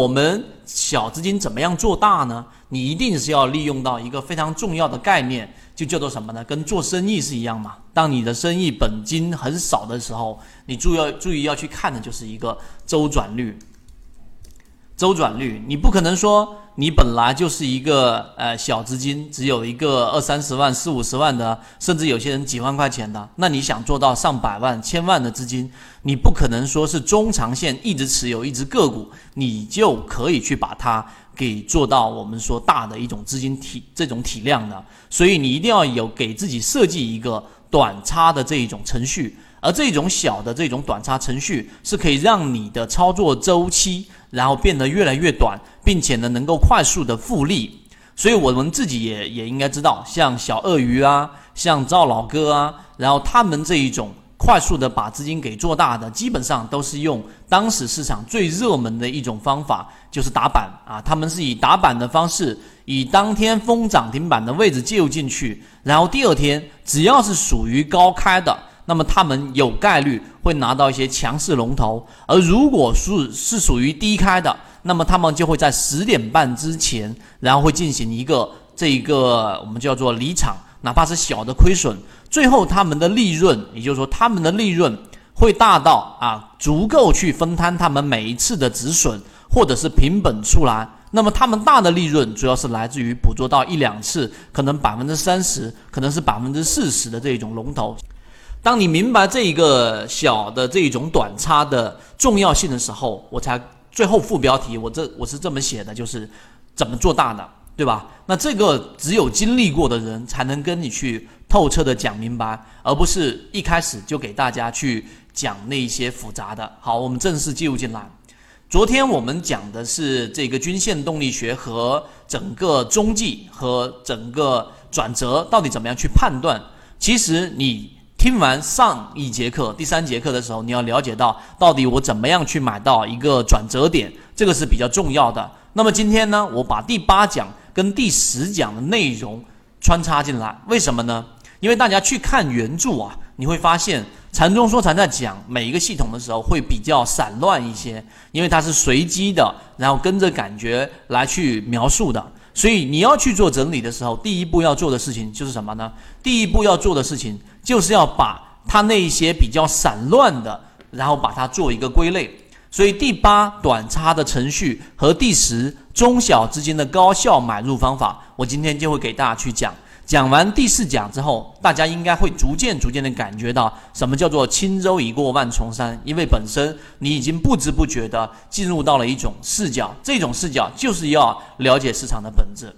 我们小资金怎么样做大呢？你一定是要利用到一个非常重要的概念，就叫做什么呢？跟做生意是一样嘛。当你的生意本金很少的时候，你注要注意要去看的就是一个周转率。周转率，你不可能说你本来就是一个呃小资金，只有一个二三十万、四五十万的，甚至有些人几万块钱的，那你想做到上百万、千万的资金，你不可能说是中长线一直持有一只个股，你就可以去把它给做到我们说大的一种资金体这种体量的。所以你一定要有给自己设计一个短差的这一种程序，而这种小的这种短差程序是可以让你的操作周期。然后变得越来越短，并且呢能够快速的复利，所以我们自己也也应该知道，像小鳄鱼啊，像赵老哥啊，然后他们这一种快速的把资金给做大的，基本上都是用当时市场最热门的一种方法，就是打板啊，他们是以打板的方式，以当天封涨停板的位置介入进去，然后第二天只要是属于高开的。那么他们有概率会拿到一些强势龙头，而如果是是属于低开的，那么他们就会在十点半之前，然后会进行一个这一个我们叫做离场，哪怕是小的亏损，最后他们的利润，也就是说他们的利润会大到啊足够去分摊他们每一次的止损或者是平本出来。那么他们大的利润主要是来自于捕捉到一两次，可能百分之三十，可能是百分之四十的这种龙头。当你明白这一个小的这一种短差的重要性的时候，我才最后副标题我这我是这么写的，就是怎么做大的，对吧？那这个只有经历过的人才能跟你去透彻的讲明白，而不是一开始就给大家去讲那些复杂的。好，我们正式进入进来。昨天我们讲的是这个均线动力学和整个中继和整个转折到底怎么样去判断。其实你。听完上一节课、第三节课的时候，你要了解到到底我怎么样去买到一个转折点，这个是比较重要的。那么今天呢，我把第八讲跟第十讲的内容穿插进来，为什么呢？因为大家去看原著啊，你会发现禅中说禅在讲每一个系统的时候会比较散乱一些，因为它是随机的，然后跟着感觉来去描述的。所以你要去做整理的时候，第一步要做的事情就是什么呢？第一步要做的事情就是要把它那一些比较散乱的，然后把它做一个归类。所以第八短差的程序和第十中小资金的高效买入方法，我今天就会给大家去讲。讲完第四讲之后，大家应该会逐渐逐渐的感觉到什么叫做轻舟已过万重山，因为本身你已经不知不觉的进入到了一种视角，这种视角就是要了解市场的本质。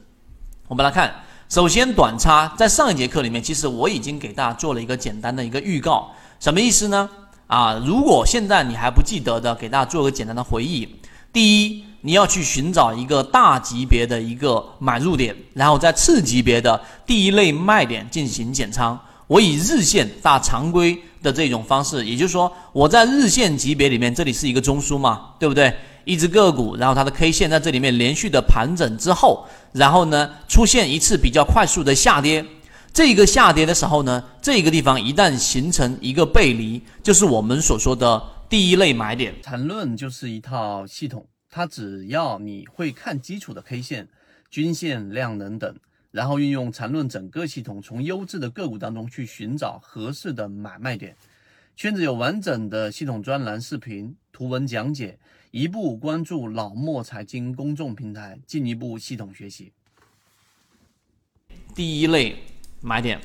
我们来看，首先短差在上一节课里面，其实我已经给大家做了一个简单的一个预告，什么意思呢？啊，如果现在你还不记得的，给大家做个简单的回忆。第一。你要去寻找一个大级别的一个买入点，然后在次级别的第一类卖点进行减仓。我以日线大常规的这种方式，也就是说，我在日线级别里面，这里是一个中枢嘛，对不对？一只个股，然后它的 K 线在这里面连续的盘整之后，然后呢出现一次比较快速的下跌。这个下跌的时候呢，这个地方一旦形成一个背离，就是我们所说的第一类买点。缠论就是一套系统。它只要你会看基础的 K 线、均线、量能等，然后运用缠论整个系统，从优质的个股当中去寻找合适的买卖点。圈子有完整的系统专栏、视频、图文讲解，一步关注老莫财经公众平台，进一步系统学习。第一类买点，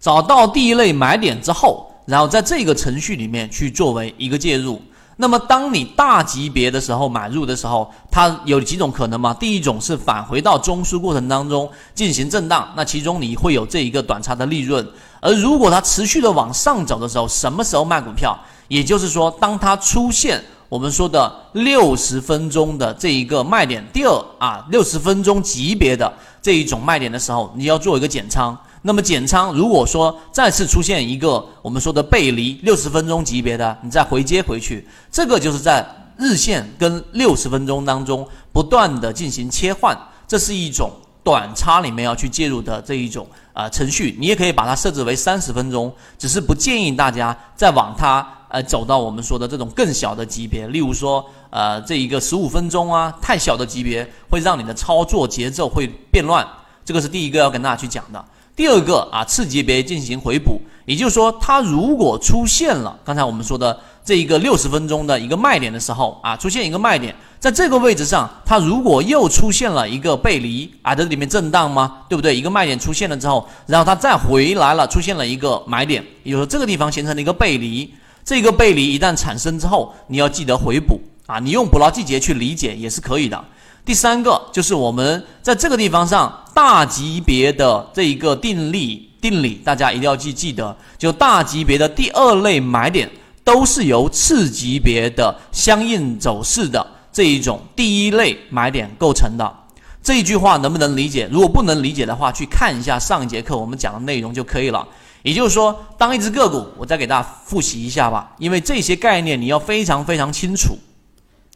找到第一类买点之后，然后在这个程序里面去作为一个介入。那么，当你大级别的时候买入的时候，它有几种可能嘛？第一种是返回到中枢过程当中进行震荡，那其中你会有这一个短差的利润。而如果它持续的往上走的时候，什么时候卖股票？也就是说，当它出现我们说的六十分钟的这一个卖点，第二啊，六十分钟级别的这一种卖点的时候，你要做一个减仓。那么减仓，如果说再次出现一个我们说的背离六十分钟级别的，你再回接回去，这个就是在日线跟六十分钟当中不断的进行切换，这是一种短差里面要去介入的这一种啊程序。你也可以把它设置为三十分钟，只是不建议大家再往它呃走到我们说的这种更小的级别，例如说呃这一个十五分钟啊，太小的级别会让你的操作节奏会变乱，这个是第一个要跟大家去讲的。第二个啊，次级别进行回补，也就是说，它如果出现了刚才我们说的这一个六十分钟的一个卖点的时候啊，出现一个卖点，在这个位置上，它如果又出现了一个背离啊，在里面震荡吗？对不对？一个卖点出现了之后，然后它再回来了，出现了一个买点，也就是说这个地方形成了一个背离，这个背离一旦产生之后，你要记得回补啊，你用捕捞季节去理解也是可以的。第三个就是我们在这个地方上大级别的这一个定力定理，大家一定要记记得，就大级别的第二类买点都是由次级别的相应走势的这一种第一类买点构成的。这一句话能不能理解？如果不能理解的话，去看一下上一节课我们讲的内容就可以了。也就是说，当一只个股，我再给大家复习一下吧，因为这些概念你要非常非常清楚，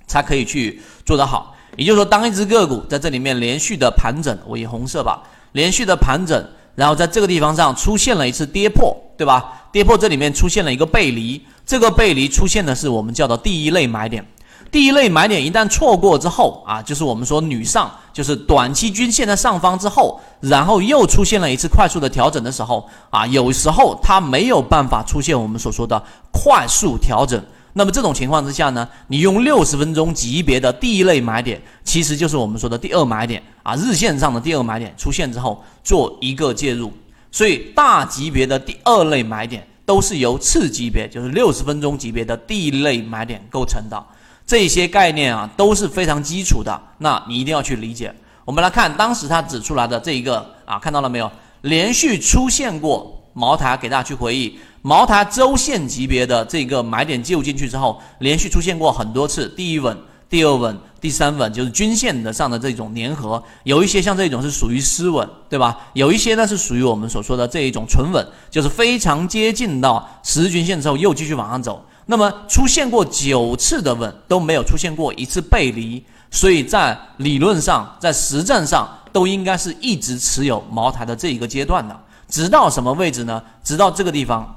才可以去做得好。也就是说，当一只个股在这里面连续的盘整，我以红色吧，连续的盘整，然后在这个地方上出现了一次跌破，对吧？跌破这里面出现了一个背离，这个背离出现的是我们叫做第一类买点。第一类买点一旦错过之后啊，就是我们说女上，就是短期均线的上方之后，然后又出现了一次快速的调整的时候啊，有时候它没有办法出现我们所说的快速调整。那么这种情况之下呢，你用六十分钟级别的第一类买点，其实就是我们说的第二买点啊，日线上的第二买点出现之后做一个介入。所以大级别的第二类买点都是由次级别，就是六十分钟级别的第一类买点构成的。这些概念啊都是非常基础的，那你一定要去理解。我们来看当时他指出来的这一个啊，看到了没有？连续出现过茅台，给大家去回忆。茅台周线级别的这个买点介入进去之后，连续出现过很多次，第一稳、第二稳、第三稳，就是均线的上的这种粘合，有一些像这种是属于失稳，对吧？有一些呢是属于我们所说的这一种纯稳，就是非常接近到十日均线之后又继续往上走。那么出现过九次的稳都没有出现过一次背离，所以在理论上，在实战上都应该是一直持有茅台的这一个阶段的，直到什么位置呢？直到这个地方。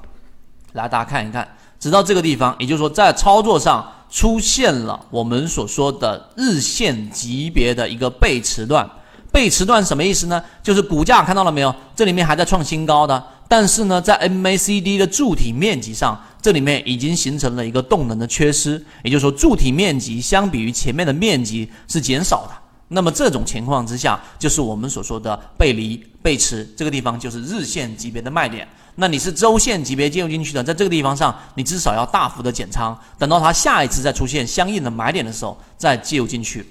来，大家看一看，直到这个地方，也就是说，在操作上出现了我们所说的日线级别的一个背驰段。背驰段什么意思呢？就是股价看到了没有？这里面还在创新高的，但是呢，在 MACD 的柱体面积上，这里面已经形成了一个动能的缺失，也就是说，柱体面积相比于前面的面积是减少的。那么这种情况之下，就是我们所说的背离背驰，这个地方就是日线级别的卖点。那你是周线级别介入进去的，在这个地方上，你至少要大幅的减仓，等到它下一次再出现相应的买点的时候，再介入进去。